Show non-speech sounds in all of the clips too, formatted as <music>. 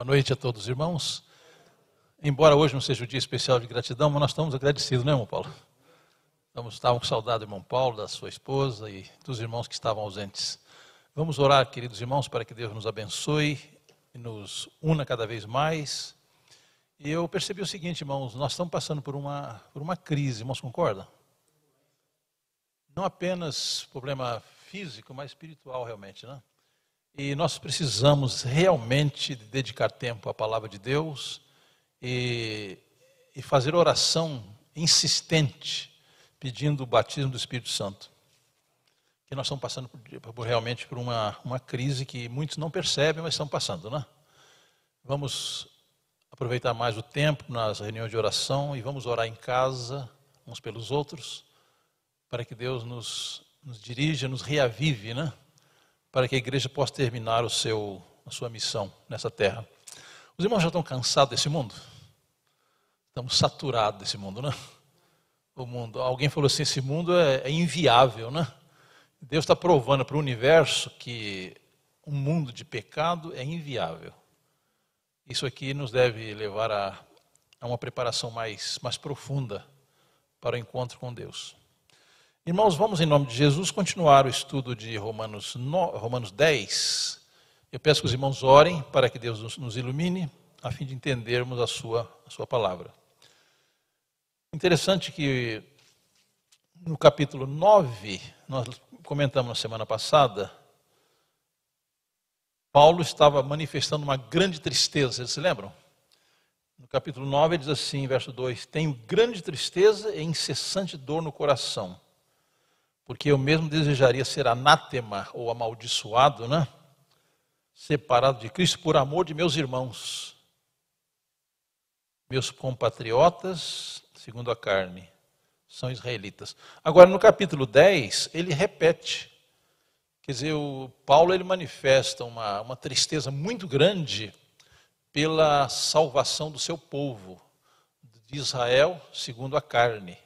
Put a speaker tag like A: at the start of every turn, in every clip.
A: Boa noite a todos os irmãos. Embora hoje não seja o dia especial de gratidão, mas nós estamos agradecidos, não é, irmão Paulo? Estamos, estavam com saudade do irmão Paulo, da sua esposa e dos irmãos que estavam ausentes. Vamos orar, queridos irmãos, para que Deus nos abençoe e nos una cada vez mais. E eu percebi o seguinte, irmãos, nós estamos passando por uma, por uma crise, irmãos, concordam? Não apenas problema físico, mas espiritual realmente, né? E nós precisamos realmente dedicar tempo à palavra de Deus e, e fazer oração insistente, pedindo o batismo do Espírito Santo. Que nós estamos passando por, realmente por uma, uma crise que muitos não percebem, mas estão passando, né? Vamos aproveitar mais o tempo nas reuniões de oração e vamos orar em casa, uns pelos outros, para que Deus nos, nos dirija, nos reavive, né? Para que a igreja possa terminar o seu, a sua missão nessa terra. Os irmãos já estão cansados desse mundo? Estamos saturados desse mundo, né? O mundo. Alguém falou assim: esse mundo é, é inviável, né? Deus está provando para o universo que um mundo de pecado é inviável. Isso aqui nos deve levar a, a uma preparação mais, mais profunda para o encontro com Deus. Irmãos, vamos em nome de Jesus continuar o estudo de Romanos, no, Romanos 10. Eu peço que os irmãos orem para que Deus nos, nos ilumine, a fim de entendermos a sua, a sua palavra. Interessante que no capítulo 9, nós comentamos na semana passada, Paulo estava manifestando uma grande tristeza, vocês se lembram? No capítulo 9 ele diz assim, verso 2: Tenho grande tristeza e incessante dor no coração porque eu mesmo desejaria ser anátema ou amaldiçoado, né? Separado de Cristo por amor de meus irmãos, meus compatriotas, segundo a carne, são israelitas. Agora, no capítulo 10, ele repete. Quer dizer, o Paulo ele manifesta uma, uma tristeza muito grande pela salvação do seu povo, de Israel, segundo a carne.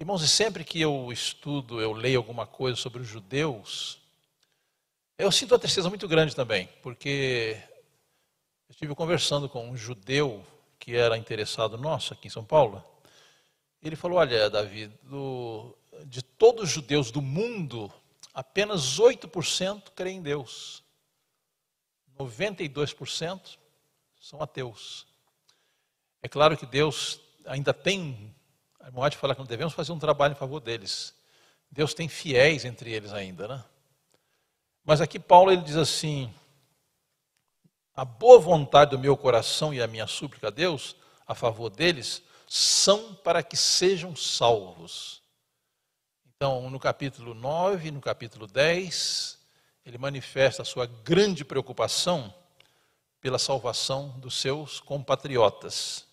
A: Irmãos, e sempre que eu estudo, eu leio alguma coisa sobre os judeus, eu sinto uma tristeza muito grande também, porque eu estive conversando com um judeu que era interessado nosso aqui em São Paulo. Ele falou: Olha, Davi, do, de todos os judeus do mundo, apenas 8% creem em Deus, 92% são ateus. É claro que Deus ainda tem a White fala que não devemos fazer um trabalho em favor deles. Deus tem fiéis entre eles ainda, né? Mas aqui Paulo ele diz assim: a boa vontade do meu coração e a minha súplica a Deus a favor deles são para que sejam salvos. Então, no capítulo 9, no capítulo 10, ele manifesta a sua grande preocupação pela salvação dos seus compatriotas.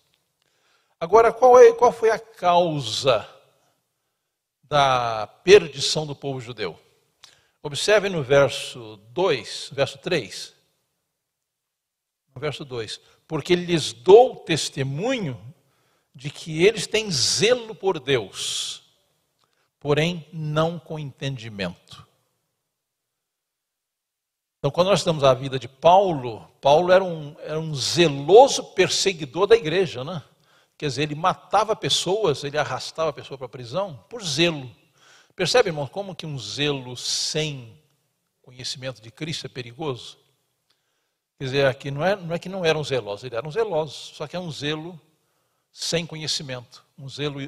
A: Agora, qual, é, qual foi a causa da perdição do povo judeu? Observe no verso 2, verso 3. No verso 2: Porque lhes dou testemunho de que eles têm zelo por Deus, porém não com entendimento. Então, quando nós estamos a vida de Paulo, Paulo era um, era um zeloso perseguidor da igreja, né? Quer dizer, ele matava pessoas, ele arrastava a pessoa para a prisão por zelo. Percebe, irmão, como que um zelo sem conhecimento de Cristo é perigoso? Quer dizer, aqui não é, não é que não eram zelosos, eles eram zelosos, só que é um zelo sem conhecimento, um zelo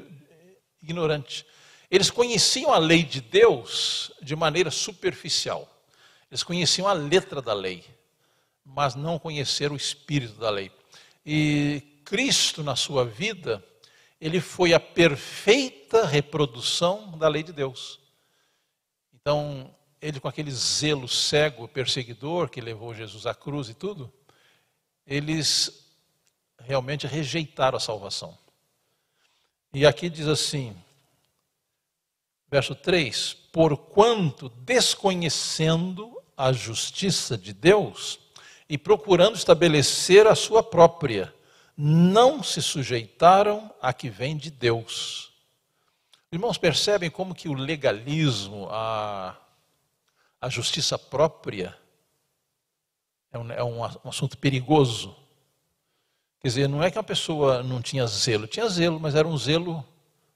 A: ignorante. Eles conheciam a lei de Deus de maneira superficial. Eles conheciam a letra da lei, mas não conheceram o espírito da lei. E Cristo na sua vida, ele foi a perfeita reprodução da lei de Deus. Então, ele com aquele zelo cego, perseguidor, que levou Jesus à cruz e tudo, eles realmente rejeitaram a salvação. E aqui diz assim, verso 3: Porquanto desconhecendo a justiça de Deus e procurando estabelecer a sua própria, não se sujeitaram a que vem de Deus. Irmãos, percebem como que o legalismo, a, a justiça própria, é um, é um assunto perigoso. Quer dizer, não é que a pessoa não tinha zelo, tinha zelo, mas era um zelo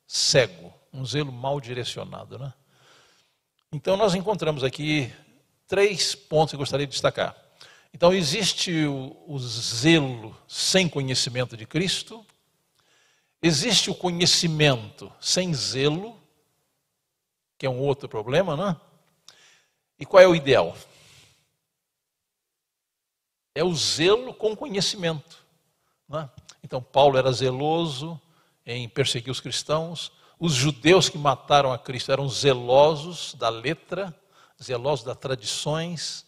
A: cego, um zelo mal direcionado. Né? Então, nós encontramos aqui três pontos que eu gostaria de destacar. Então, existe o, o zelo sem conhecimento de Cristo, existe o conhecimento sem zelo, que é um outro problema, né? E qual é o ideal? É o zelo com conhecimento. Né? Então, Paulo era zeloso em perseguir os cristãos. Os judeus que mataram a Cristo eram zelosos da letra, zelosos das tradições,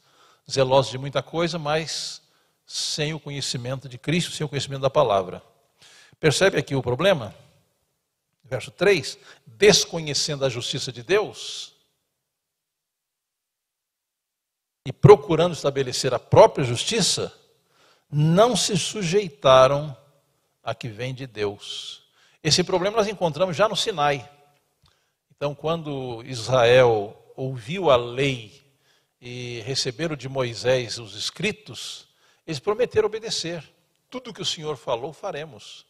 A: zelosos de muita coisa, mas sem o conhecimento de Cristo, sem o conhecimento da palavra. Percebe aqui o problema? Verso 3: desconhecendo a justiça de Deus e procurando estabelecer a própria justiça, não se sujeitaram a que vem de Deus. Esse problema nós encontramos já no Sinai. Então, quando Israel ouviu a lei e receberam de Moisés os escritos, eles prometeram obedecer. Tudo que o Senhor falou, faremos.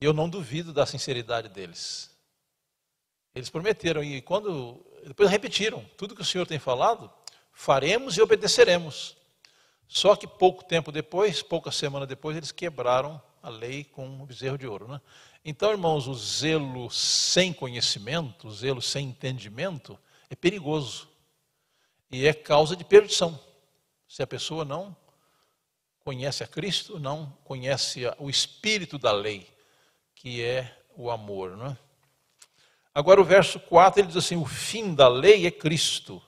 A: E eu não duvido da sinceridade deles. Eles prometeram e quando depois repetiram, tudo que o Senhor tem falado, faremos e obedeceremos. Só que pouco tempo depois, poucas semanas depois, eles quebraram a lei com um bezerro de ouro. Né? Então, irmãos, o zelo sem conhecimento, o zelo sem entendimento, é perigoso. E é causa de perdição. Se a pessoa não conhece a Cristo, não conhece o espírito da lei, que é o amor. Não é? Agora, o verso 4 ele diz assim: o fim da lei é Cristo,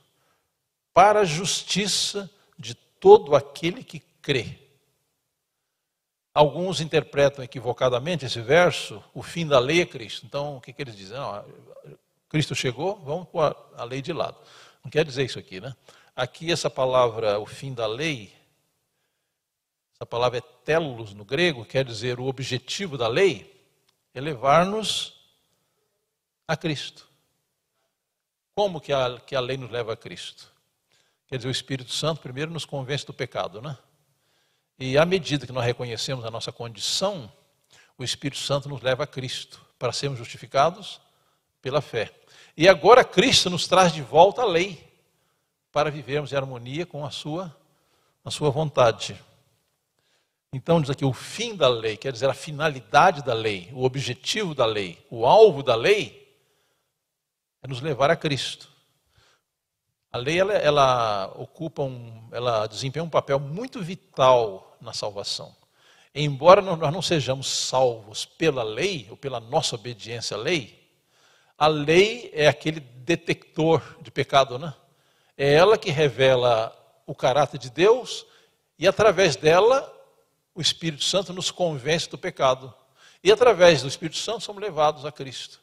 A: para a justiça de todo aquele que crê. Alguns interpretam equivocadamente esse verso, o fim da lei é Cristo. Então, o que, que eles dizem? Não, Cristo chegou, vamos pôr a lei de lado. Não quer dizer isso aqui, né? Aqui essa palavra, o fim da lei, essa palavra é telos no grego, quer dizer o objetivo da lei, é levar-nos a Cristo. Como que a, que a lei nos leva a Cristo? Quer dizer, o Espírito Santo primeiro nos convence do pecado, né? E à medida que nós reconhecemos a nossa condição, o Espírito Santo nos leva a Cristo, para sermos justificados pela fé. E agora Cristo nos traz de volta a lei, para vivermos em harmonia com a sua, a sua vontade. Então diz aqui o fim da lei, quer dizer a finalidade da lei, o objetivo da lei, o alvo da lei é nos levar a Cristo. A lei ela, ela ocupa um, ela desempenha um papel muito vital na salvação. Embora nós não sejamos salvos pela lei ou pela nossa obediência à lei, a lei é aquele detector de pecado, né? É ela que revela o caráter de Deus e através dela o Espírito Santo nos convence do pecado. E através do Espírito Santo somos levados a Cristo.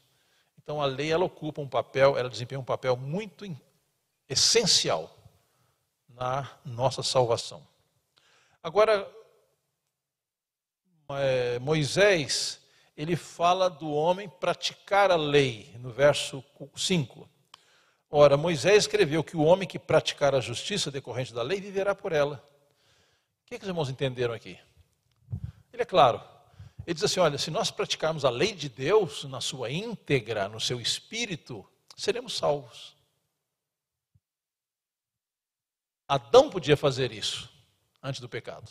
A: Então a lei ela ocupa um papel, ela desempenha um papel muito essencial na nossa salvação. Agora, é, Moisés, ele fala do homem praticar a lei, no verso 5. Ora, Moisés escreveu que o homem que praticar a justiça decorrente da lei viverá por ela. O que, é que os irmãos entenderam aqui? Ele é claro. Ele diz assim: olha, se nós praticarmos a lei de Deus na sua íntegra, no seu espírito, seremos salvos. Adão podia fazer isso antes do pecado.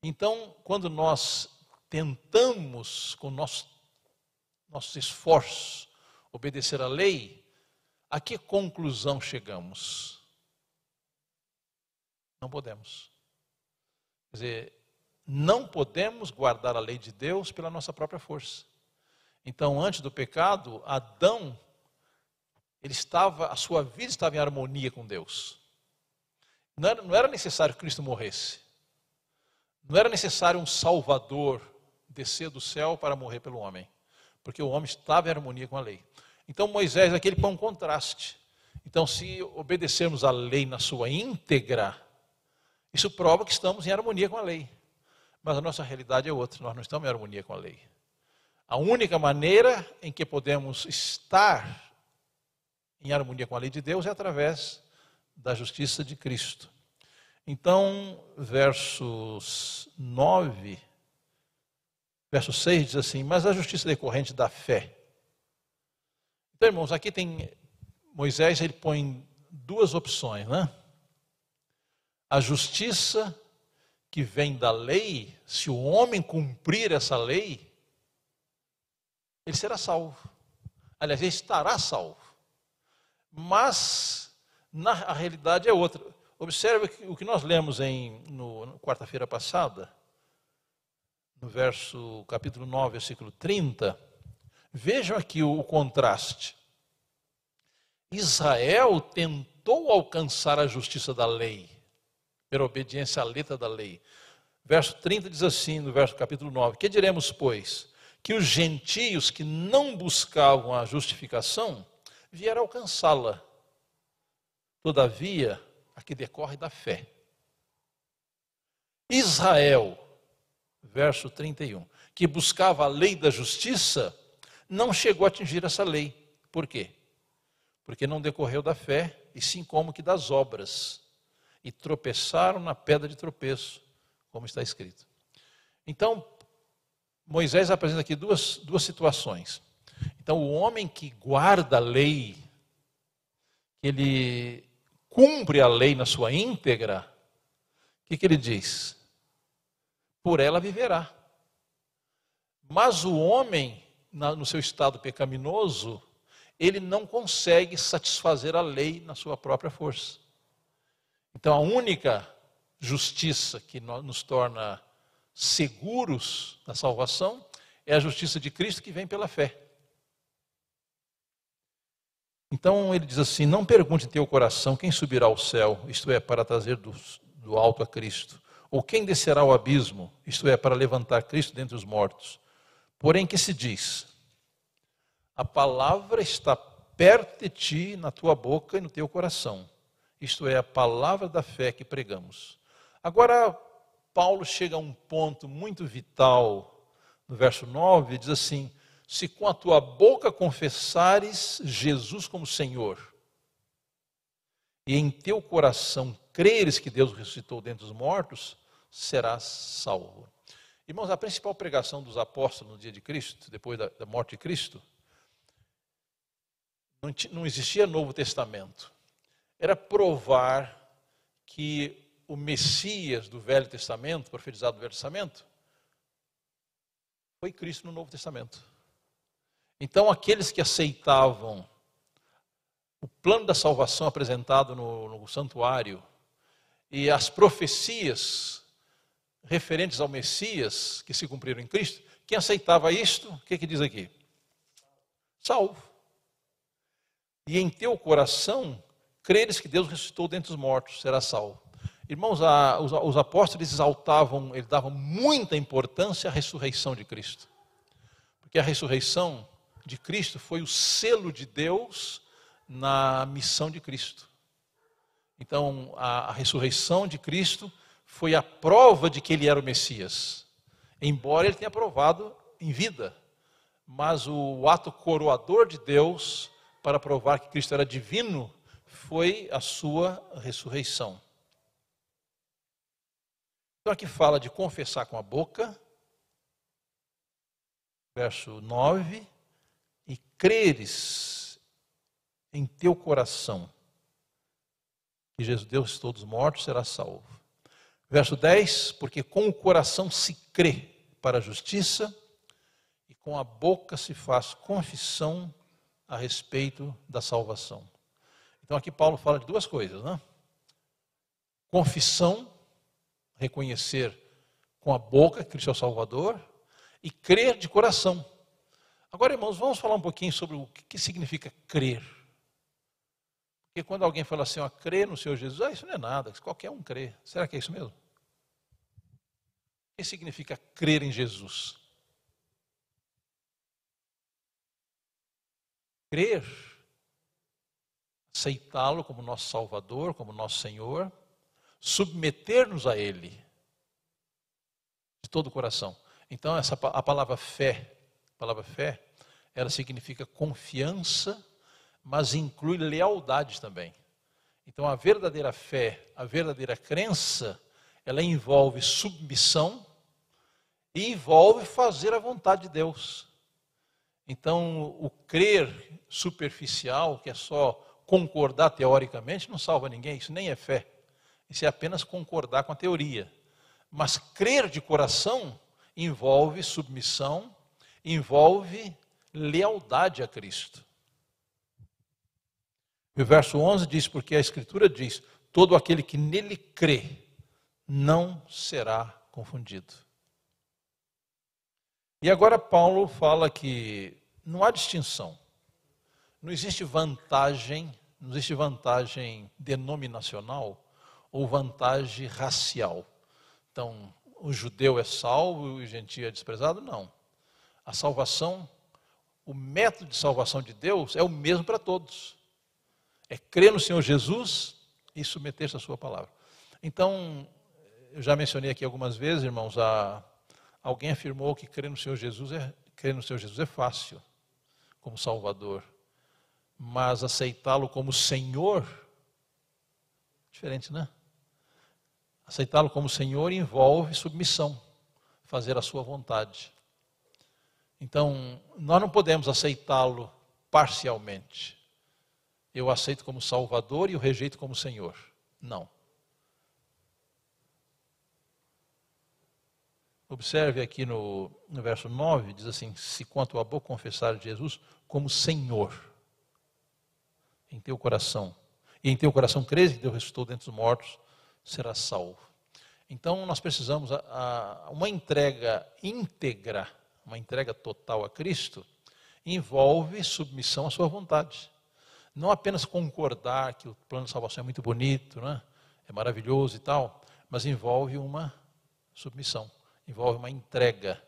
A: Então, quando nós tentamos, com nosso, nossos esforços, obedecer à lei, a que conclusão chegamos? Não podemos. Quer dizer, não podemos guardar a lei de Deus pela nossa própria força. Então, antes do pecado, Adão, ele estava, a sua vida estava em harmonia com Deus. Não era, não era necessário que Cristo morresse. Não era necessário um Salvador descer do céu para morrer pelo homem. Porque o homem estava em harmonia com a lei. Então Moisés aqui ele põe um contraste. Então, se obedecermos a lei na sua íntegra, isso prova que estamos em harmonia com a lei. Mas a nossa realidade é outra, nós não estamos em harmonia com a lei. A única maneira em que podemos estar em harmonia com a lei de Deus é através da justiça de Cristo. Então, versos 9, verso 6 diz assim: Mas a justiça decorrente da fé. Então, irmãos, aqui tem Moisés, ele põe duas opções, né? A justiça que vem da lei, se o homem cumprir essa lei, ele será salvo. Aliás, ele estará salvo. Mas na, a realidade é outra. Observe o que nós lemos em no, quarta-feira passada, no verso capítulo 9, versículo 30. Vejam aqui o, contraste. Israel tentou alcançar a justiça da lei, pela obediência à letra da lei. Verso 30 diz assim, no verso capítulo 9: Que diremos, pois? Que os gentios que não buscavam a justificação vieram alcançá-la. Todavia, a que decorre da fé. Israel, verso 31, que buscava a lei da justiça, não chegou a atingir essa lei. Por quê? Porque não decorreu da fé, e sim como que das obras. E tropeçaram na pedra de tropeço, como está escrito. Então, Moisés apresenta aqui duas, duas situações. Então, o homem que guarda a lei, ele cumpre a lei na sua íntegra, o que, que ele diz? Por ela viverá. Mas o homem, no seu estado pecaminoso, ele não consegue satisfazer a lei na sua própria força. Então, a única justiça que nos torna seguros da salvação é a justiça de Cristo que vem pela fé. Então ele diz assim: Não pergunte em teu coração quem subirá ao céu, isto é, para trazer do, do alto a Cristo, ou quem descerá ao abismo, isto é, para levantar Cristo dentre os mortos. Porém, que se diz: A palavra está perto de ti, na tua boca e no teu coração. Isto é, a palavra da fé que pregamos. Agora, Paulo chega a um ponto muito vital no verso 9, diz assim: se com a tua boca confessares Jesus como Senhor, e em teu coração creres que Deus ressuscitou dentre os mortos, serás salvo. Irmãos, a principal pregação dos apóstolos no dia de Cristo, depois da, da morte de Cristo, não, não existia Novo Testamento. Era provar que o Messias do Velho Testamento, profetizado do Velho Testamento, foi Cristo no Novo Testamento. Então, aqueles que aceitavam o plano da salvação apresentado no, no santuário e as profecias referentes ao Messias que se cumpriram em Cristo, quem aceitava isto, o que, que diz aqui? Salvo. E em teu coração, creres que Deus ressuscitou dentre os mortos, será salvo. Irmãos, a, os, os apóstolos exaltavam, eles davam muita importância à ressurreição de Cristo. Porque a ressurreição de Cristo foi o selo de Deus na missão de Cristo. Então, a, a ressurreição de Cristo foi a prova de que ele era o Messias, embora ele tenha provado em vida. Mas o ato coroador de Deus para provar que Cristo era divino foi a sua ressurreição. Então aqui fala de confessar com a boca, verso 9, e creres em teu coração que Jesus Deus todos mortos será salvo. Verso 10, porque com o coração se crê para a justiça e com a boca se faz confissão a respeito da salvação. Então aqui Paulo fala de duas coisas, né? Confissão, reconhecer com a boca que Cristo é o Salvador, e crer de coração. Agora, irmãos, vamos falar um pouquinho sobre o que significa crer. Porque quando alguém fala assim, ó, crer no Senhor Jesus, ah, isso não é nada, qualquer um crê. Será que é isso mesmo? O que significa crer em Jesus? Crer, aceitá-lo como nosso Salvador, como nosso Senhor, submeter-nos a Ele de todo o coração. Então, essa, a palavra fé palavra fé, ela significa confiança, mas inclui lealdade também. Então, a verdadeira fé, a verdadeira crença, ela envolve submissão e envolve fazer a vontade de Deus. Então, o crer superficial, que é só concordar teoricamente, não salva ninguém, isso nem é fé. Isso é apenas concordar com a teoria. Mas crer de coração envolve submissão, envolve lealdade a Cristo. O verso 11 diz: Porque a Escritura diz: Todo aquele que nele crê não será confundido. E agora Paulo fala que não há distinção, não existe vantagem, não existe vantagem denominacional ou vantagem racial. Então, o judeu é salvo e o gentio é desprezado? Não. A salvação, o método de salvação de Deus é o mesmo para todos. É crer no Senhor Jesus e submeter-se à sua palavra. Então, eu já mencionei aqui algumas vezes, irmãos, a Alguém afirmou que crer no Senhor Jesus é, crer no Senhor Jesus é fácil, como Salvador. Mas aceitá-lo como Senhor, diferente, né? Aceitá-lo como Senhor envolve submissão, fazer a sua vontade. Então, nós não podemos aceitá-lo parcialmente. Eu aceito como Salvador e o rejeito como Senhor. Não. Observe aqui no, no verso 9, diz assim: Se quanto a boca confessar Jesus como Senhor em teu coração, e em teu coração crês que Deus ressuscitou dentre os mortos, será salvo. Então nós precisamos a, a, uma entrega íntegra, uma entrega total a Cristo, envolve submissão à sua vontade. Não apenas concordar que o plano de salvação é muito bonito, né? é maravilhoso e tal, mas envolve uma submissão envolve uma entrega.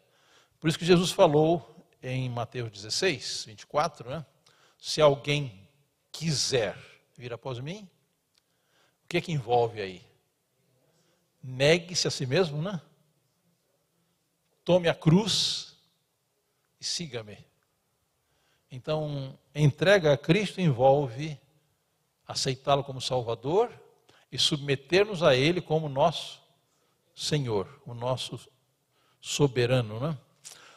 A: Por isso que Jesus falou em Mateus 16, 24, né? Se alguém quiser vir após mim, o que é que envolve aí? Negue-se a si mesmo, né? Tome a cruz e siga-me. Então, entrega a Cristo envolve aceitá-lo como Salvador e submeter-nos a Ele como nosso Senhor, o nosso soberano, né?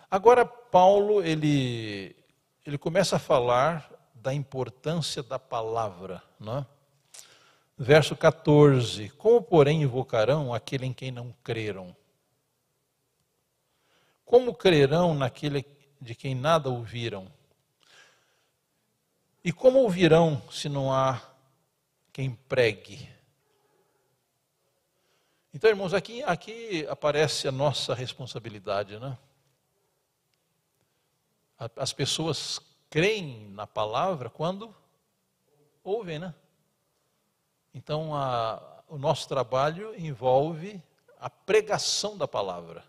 A: Agora Paulo ele ele começa a falar da importância da palavra, né? Verso 14: Como, porém, invocarão aquele em quem não creram? Como crerão naquele de quem nada ouviram? E como ouvirão se não há quem pregue? Então, irmãos, aqui, aqui aparece a nossa responsabilidade, né? As pessoas creem na palavra quando ouvem, né? Então, a, o nosso trabalho envolve a pregação da palavra.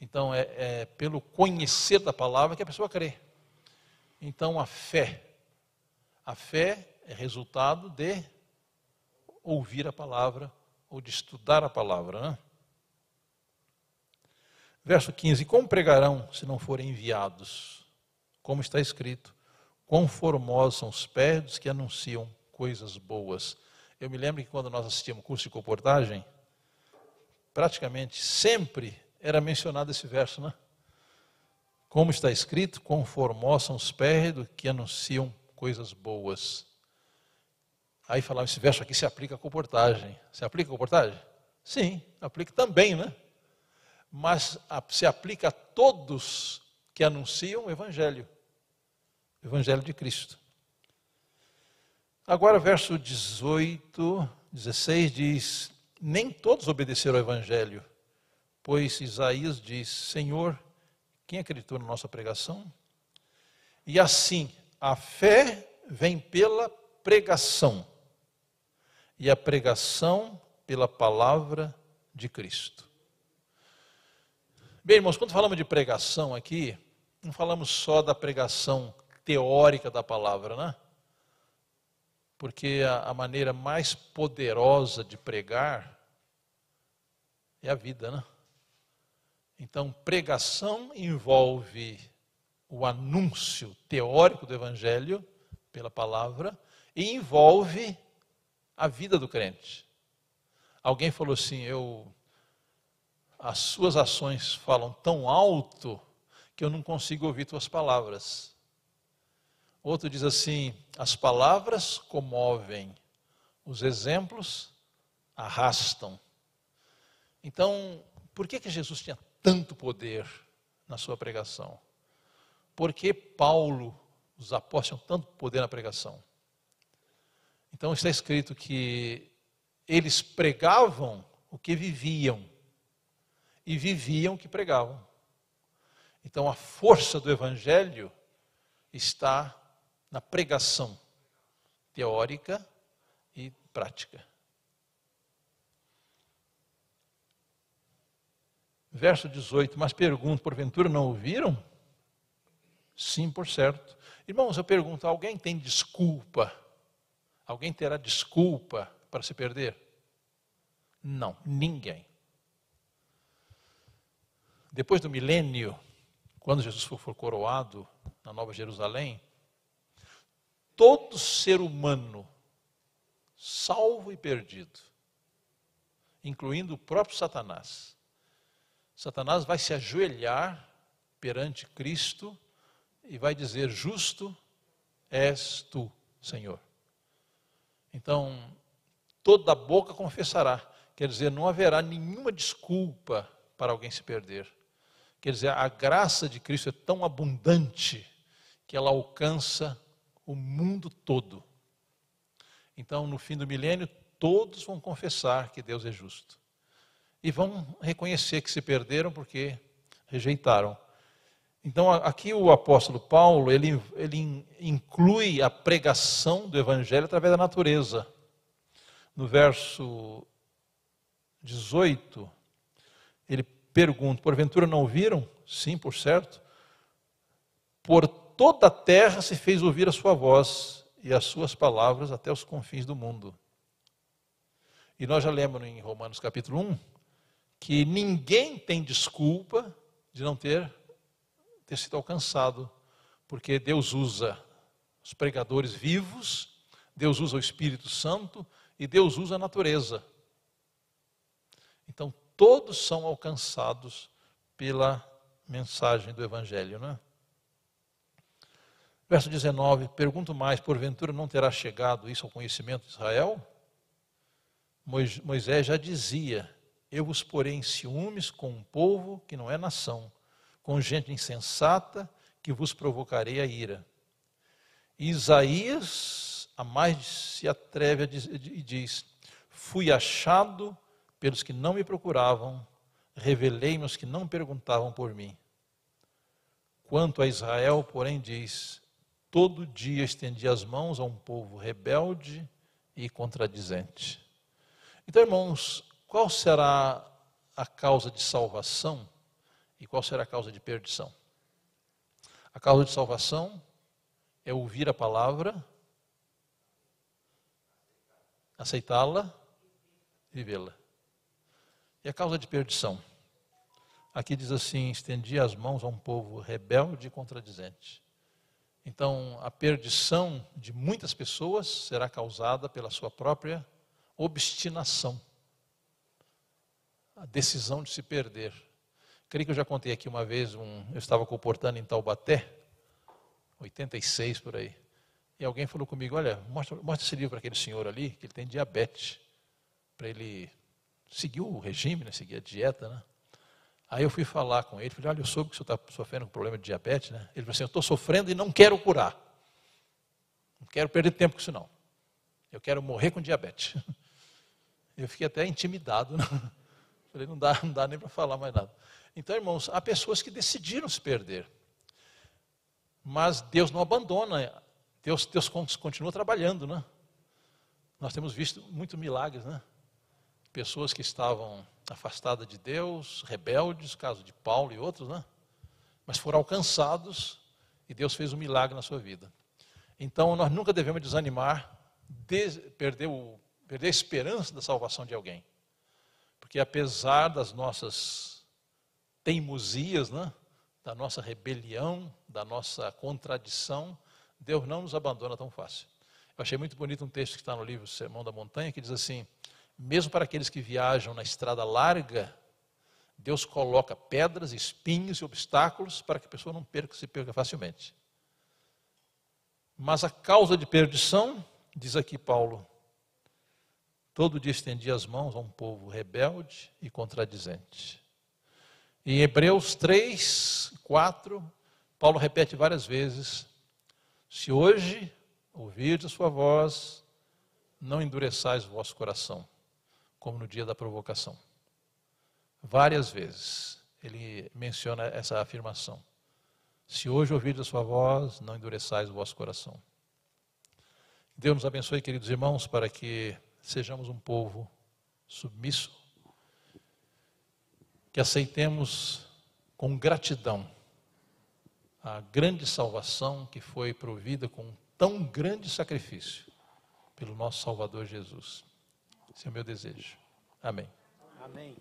A: Então, é, é pelo conhecer da palavra que a pessoa crê. Então, a fé. A fé é resultado de ouvir a palavra ou de estudar a palavra. Né? Verso 15: Como pregarão se não forem enviados? Como está escrito: Quão formosos são os pés que anunciam coisas boas. Eu me lembro que quando nós assistíamos curso de comportagem, praticamente sempre era mencionado esse verso, né? Como está escrito, quão formosos são os pés que anunciam coisas boas. Aí falava, esse verso aqui se aplica à comportagem. Se aplica à comportagem? Sim, aplica também, né? Mas se aplica a todos que anunciam o Evangelho. O Evangelho de Cristo. Agora, verso 18, 16 diz: Nem todos obedeceram ao Evangelho, pois Isaías diz: Senhor, quem acreditou na nossa pregação? E assim, a fé vem pela pregação e a pregação pela palavra de Cristo. Bem, irmãos, quando falamos de pregação aqui, não falamos só da pregação teórica da palavra, né? Porque a, a maneira mais poderosa de pregar é a vida, né? Então, pregação envolve o anúncio teórico do Evangelho pela palavra e envolve a vida do crente. Alguém falou assim: eu, as suas ações falam tão alto que eu não consigo ouvir tuas palavras. Outro diz assim: as palavras comovem, os exemplos arrastam. Então, por que, que Jesus tinha tanto poder na sua pregação? Por que Paulo, os apóstolos, tinham tanto poder na pregação? Então está escrito que eles pregavam o que viviam e viviam o que pregavam. Então a força do evangelho está na pregação teórica e prática. Verso 18, mas pergunto, porventura não ouviram? Sim, por certo. Irmãos, eu pergunto, alguém tem desculpa Alguém terá desculpa para se perder? Não, ninguém. Depois do milênio, quando Jesus for coroado na Nova Jerusalém, todo ser humano, salvo e perdido, incluindo o próprio Satanás, Satanás vai se ajoelhar perante Cristo e vai dizer: Justo és tu, Senhor. Então, toda boca confessará. Quer dizer, não haverá nenhuma desculpa para alguém se perder. Quer dizer, a graça de Cristo é tão abundante que ela alcança o mundo todo. Então, no fim do milênio, todos vão confessar que Deus é justo. E vão reconhecer que se perderam porque rejeitaram. Então, aqui o apóstolo Paulo, ele, ele inclui a pregação do evangelho através da natureza. No verso 18, ele pergunta: Porventura não ouviram? Sim, por certo. Por toda a terra se fez ouvir a sua voz e as suas palavras até os confins do mundo. E nós já lemos em Romanos capítulo 1 que ninguém tem desculpa de não ter ter sido alcançado, porque Deus usa os pregadores vivos, Deus usa o Espírito Santo e Deus usa a natureza. Então, todos são alcançados pela mensagem do Evangelho, não é? Verso 19: Pergunto mais: porventura não terá chegado isso ao conhecimento de Israel? Moisés já dizia: Eu vos porei em ciúmes com um povo que não é nação com gente insensata que vos provocarei a ira. Isaías, a mais se atreve e diz: Fui achado pelos que não me procuravam, revelei-me os que não perguntavam por mim. Quanto a Israel, porém, diz: Todo dia estendi as mãos a um povo rebelde e contradizente. Então, irmãos, qual será a causa de salvação e qual será a causa de perdição? A causa de salvação é ouvir a palavra, aceitá-la, vivê-la. E a causa de perdição? Aqui diz assim: estendi as mãos a um povo rebelde e contradizente. Então, a perdição de muitas pessoas será causada pela sua própria obstinação, a decisão de se perder Creio que eu já contei aqui uma vez, um, eu estava comportando em Taubaté, 86 por aí. E alguém falou comigo, olha, mostra, mostra esse livro para aquele senhor ali, que ele tem diabetes, para ele seguir o regime, né, seguir a dieta, né? Aí eu fui falar com ele, falei, olha, eu soube que o senhor está sofrendo com problema de diabetes, né? Ele falou assim, eu estou sofrendo e não quero curar. Não quero perder tempo com isso não. Eu quero morrer com diabetes. <laughs> Eu fiquei até intimidado, né? <laughs> Falei, não dá, não dá nem para falar mais nada. Então, irmãos, há pessoas que decidiram se perder. Mas Deus não abandona, Deus, Deus continua trabalhando, né? Nós temos visto muitos milagres, né? Pessoas que estavam afastadas de Deus, rebeldes, caso de Paulo e outros, né? Mas foram alcançados e Deus fez um milagre na sua vida. Então, nós nunca devemos desanimar, perder, o, perder a esperança da salvação de alguém. Porque apesar das nossas teimosias, né? da nossa rebelião, da nossa contradição, Deus não nos abandona tão fácil. Eu achei muito bonito um texto que está no livro Sermão da Montanha, que diz assim: mesmo para aqueles que viajam na estrada larga, Deus coloca pedras, espinhos e obstáculos para que a pessoa não perca, se perca facilmente. Mas a causa de perdição, diz aqui Paulo, todo dia estendia as mãos a um povo rebelde e contradizente. Em Hebreus 3, 4, Paulo repete várias vezes: Se hoje ouvirdes a sua voz, não endureçais o vosso coração, como no dia da provocação. Várias vezes ele menciona essa afirmação. Se hoje ouvirdes a sua voz, não endureçais o vosso coração. Deus nos abençoe, queridos irmãos, para que sejamos um povo submisso, que aceitemos com gratidão a grande salvação que foi provida com tão grande sacrifício pelo nosso Salvador Jesus. Esse é o meu desejo. Amém.
B: Amém.